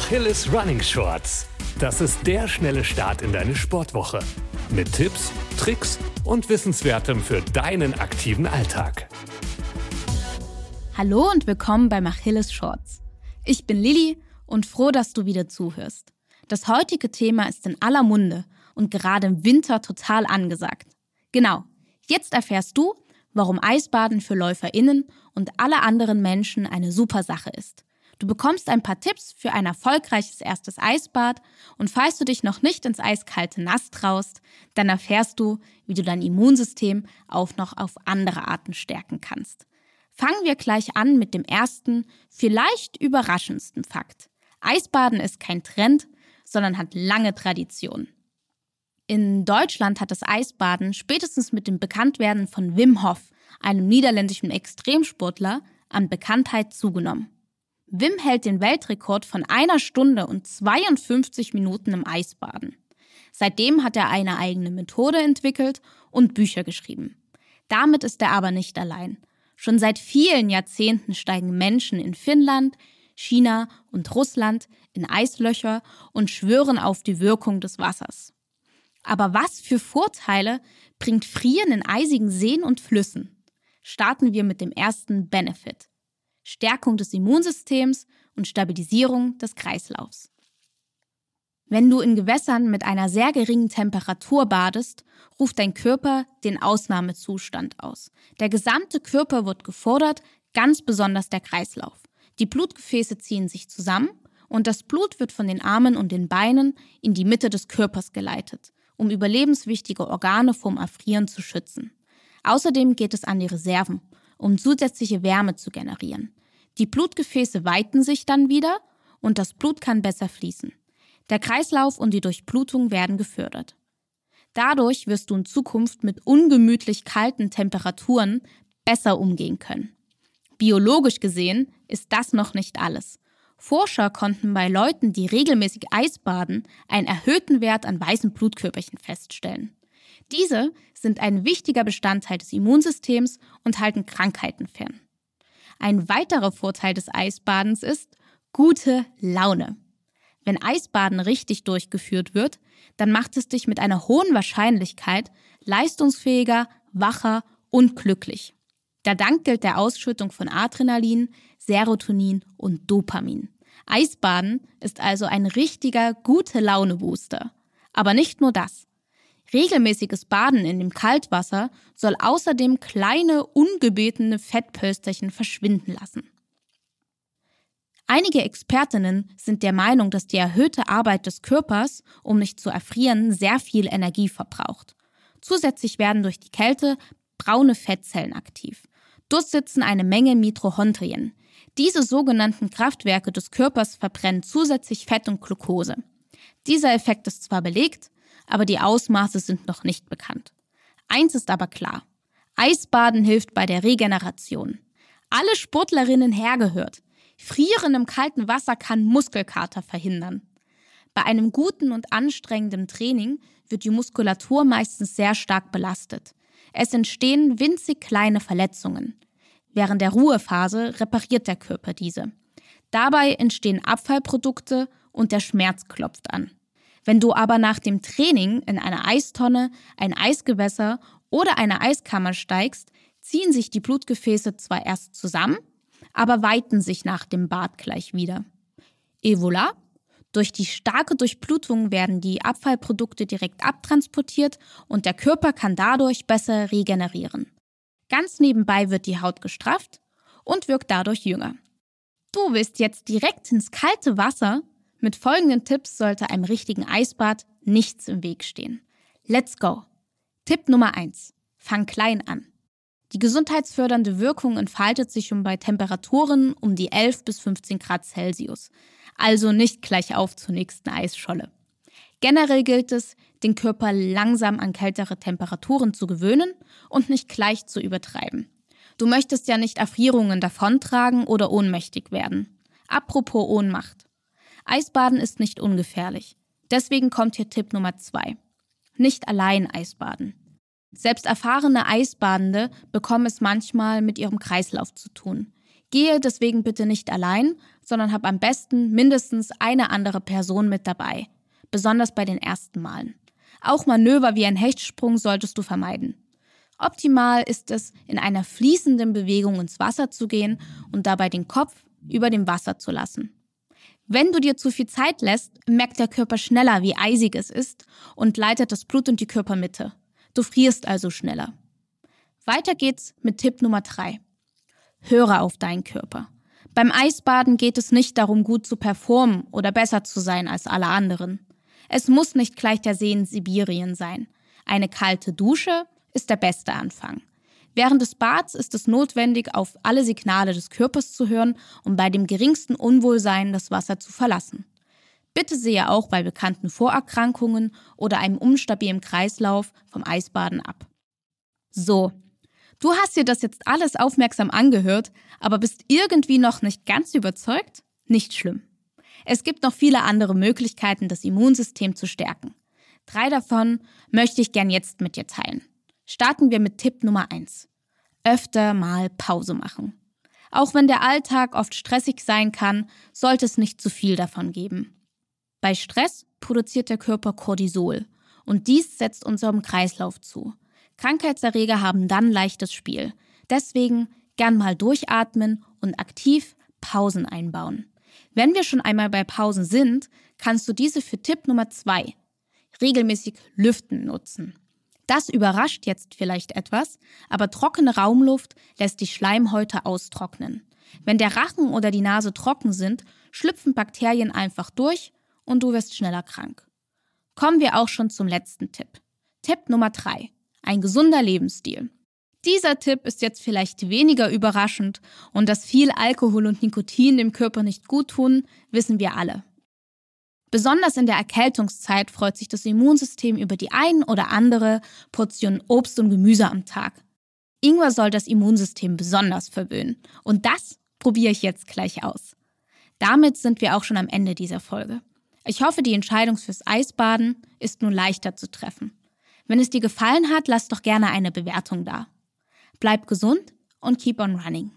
Achilles Running Shorts. Das ist der schnelle Start in deine Sportwoche. Mit Tipps, Tricks und Wissenswertem für deinen aktiven Alltag. Hallo und willkommen bei Achilles Shorts. Ich bin Lilly und froh, dass du wieder zuhörst. Das heutige Thema ist in aller Munde und gerade im Winter total angesagt. Genau, jetzt erfährst du, warum Eisbaden für LäuferInnen und alle anderen Menschen eine super Sache ist. Du bekommst ein paar Tipps für ein erfolgreiches erstes Eisbad und falls du dich noch nicht ins eiskalte Nass traust, dann erfährst du, wie du dein Immunsystem auch noch auf andere Arten stärken kannst. Fangen wir gleich an mit dem ersten, vielleicht überraschendsten Fakt. Eisbaden ist kein Trend, sondern hat lange Tradition. In Deutschland hat das Eisbaden spätestens mit dem Bekanntwerden von Wim Hof, einem niederländischen Extremsportler, an Bekanntheit zugenommen. Wim hält den Weltrekord von einer Stunde und 52 Minuten im Eisbaden. Seitdem hat er eine eigene Methode entwickelt und Bücher geschrieben. Damit ist er aber nicht allein. Schon seit vielen Jahrzehnten steigen Menschen in Finnland, China und Russland in Eislöcher und schwören auf die Wirkung des Wassers. Aber was für Vorteile bringt Frieren in eisigen Seen und Flüssen? Starten wir mit dem ersten Benefit. Stärkung des Immunsystems und Stabilisierung des Kreislaufs. Wenn du in Gewässern mit einer sehr geringen Temperatur badest, ruft dein Körper den Ausnahmezustand aus. Der gesamte Körper wird gefordert, ganz besonders der Kreislauf. Die Blutgefäße ziehen sich zusammen und das Blut wird von den Armen und den Beinen in die Mitte des Körpers geleitet, um überlebenswichtige Organe vom Erfrieren zu schützen. Außerdem geht es an die Reserven, um zusätzliche Wärme zu generieren. Die Blutgefäße weiten sich dann wieder und das Blut kann besser fließen. Der Kreislauf und die Durchblutung werden gefördert. Dadurch wirst du in Zukunft mit ungemütlich kalten Temperaturen besser umgehen können. Biologisch gesehen ist das noch nicht alles. Forscher konnten bei Leuten, die regelmäßig Eis baden, einen erhöhten Wert an weißen Blutkörperchen feststellen. Diese sind ein wichtiger Bestandteil des Immunsystems und halten Krankheiten fern. Ein weiterer Vorteil des Eisbadens ist gute Laune. Wenn Eisbaden richtig durchgeführt wird, dann macht es dich mit einer hohen Wahrscheinlichkeit leistungsfähiger, wacher und glücklich. Da Dank gilt der Ausschüttung von Adrenalin, Serotonin und Dopamin. Eisbaden ist also ein richtiger gute Laune Booster. Aber nicht nur das. Regelmäßiges Baden in dem Kaltwasser soll außerdem kleine, ungebetene Fettpölsterchen verschwinden lassen. Einige Expertinnen sind der Meinung, dass die erhöhte Arbeit des Körpers, um nicht zu erfrieren, sehr viel Energie verbraucht. Zusätzlich werden durch die Kälte braune Fettzellen aktiv. Dort sitzen eine Menge Mitochondrien. Diese sogenannten Kraftwerke des Körpers verbrennen zusätzlich Fett und Glucose. Dieser Effekt ist zwar belegt, aber die Ausmaße sind noch nicht bekannt. Eins ist aber klar. Eisbaden hilft bei der Regeneration. Alle Sportlerinnen hergehört. Frieren im kalten Wasser kann Muskelkater verhindern. Bei einem guten und anstrengenden Training wird die Muskulatur meistens sehr stark belastet. Es entstehen winzig kleine Verletzungen. Während der Ruhephase repariert der Körper diese. Dabei entstehen Abfallprodukte und der Schmerz klopft an. Wenn du aber nach dem Training in eine Eistonne, ein Eisgewässer oder eine Eiskammer steigst, ziehen sich die Blutgefäße zwar erst zusammen, aber weiten sich nach dem Bad gleich wieder. Et voilà, durch die starke Durchblutung werden die Abfallprodukte direkt abtransportiert und der Körper kann dadurch besser regenerieren. Ganz nebenbei wird die Haut gestrafft und wirkt dadurch jünger. Du willst jetzt direkt ins kalte Wasser mit folgenden Tipps sollte einem richtigen Eisbad nichts im Weg stehen. Let's go! Tipp Nummer 1. Fang klein an. Die gesundheitsfördernde Wirkung entfaltet sich schon bei Temperaturen um die 11 bis 15 Grad Celsius. Also nicht gleich auf zur nächsten Eisscholle. Generell gilt es, den Körper langsam an kältere Temperaturen zu gewöhnen und nicht gleich zu übertreiben. Du möchtest ja nicht Erfrierungen davontragen oder ohnmächtig werden. Apropos Ohnmacht. Eisbaden ist nicht ungefährlich. Deswegen kommt hier Tipp Nummer zwei. Nicht allein Eisbaden. Selbst erfahrene Eisbadende bekommen es manchmal mit ihrem Kreislauf zu tun. Gehe deswegen bitte nicht allein, sondern hab am besten mindestens eine andere Person mit dabei, besonders bei den ersten Malen. Auch Manöver wie ein Hechtsprung solltest du vermeiden. Optimal ist es, in einer fließenden Bewegung ins Wasser zu gehen und dabei den Kopf über dem Wasser zu lassen. Wenn du dir zu viel Zeit lässt, merkt der Körper schneller, wie eisig es ist und leitet das Blut in die Körpermitte. Du frierst also schneller. Weiter geht's mit Tipp Nummer drei: Höre auf deinen Körper. Beim Eisbaden geht es nicht darum, gut zu performen oder besser zu sein als alle anderen. Es muss nicht gleich der See in Sibirien sein. Eine kalte Dusche ist der beste Anfang. Während des Bads ist es notwendig, auf alle Signale des Körpers zu hören, um bei dem geringsten Unwohlsein das Wasser zu verlassen. Bitte sehe auch bei bekannten Vorerkrankungen oder einem unstabilen Kreislauf vom Eisbaden ab. So, du hast dir das jetzt alles aufmerksam angehört, aber bist irgendwie noch nicht ganz überzeugt? Nicht schlimm. Es gibt noch viele andere Möglichkeiten, das Immunsystem zu stärken. Drei davon möchte ich gern jetzt mit dir teilen. Starten wir mit Tipp Nummer eins: Öfter mal Pause machen. Auch wenn der Alltag oft stressig sein kann, sollte es nicht zu viel davon geben. Bei Stress produziert der Körper Cortisol und dies setzt unserem Kreislauf zu. Krankheitserreger haben dann leichtes Spiel. Deswegen gern mal durchatmen und aktiv Pausen einbauen. Wenn wir schon einmal bei Pausen sind, kannst du diese für Tipp Nummer zwei regelmäßig Lüften nutzen. Das überrascht jetzt vielleicht etwas, aber trockene Raumluft lässt die Schleimhäute austrocknen. Wenn der Rachen oder die Nase trocken sind, schlüpfen Bakterien einfach durch und du wirst schneller krank. Kommen wir auch schon zum letzten Tipp. Tipp Nummer drei: Ein gesunder Lebensstil. Dieser Tipp ist jetzt vielleicht weniger überraschend und dass viel Alkohol und Nikotin dem Körper nicht gut tun, wissen wir alle. Besonders in der Erkältungszeit freut sich das Immunsystem über die ein oder andere Portion Obst und Gemüse am Tag. Ingwer soll das Immunsystem besonders verwöhnen. Und das probiere ich jetzt gleich aus. Damit sind wir auch schon am Ende dieser Folge. Ich hoffe, die Entscheidung fürs Eisbaden ist nun leichter zu treffen. Wenn es dir gefallen hat, lass doch gerne eine Bewertung da. Bleib gesund und keep on running.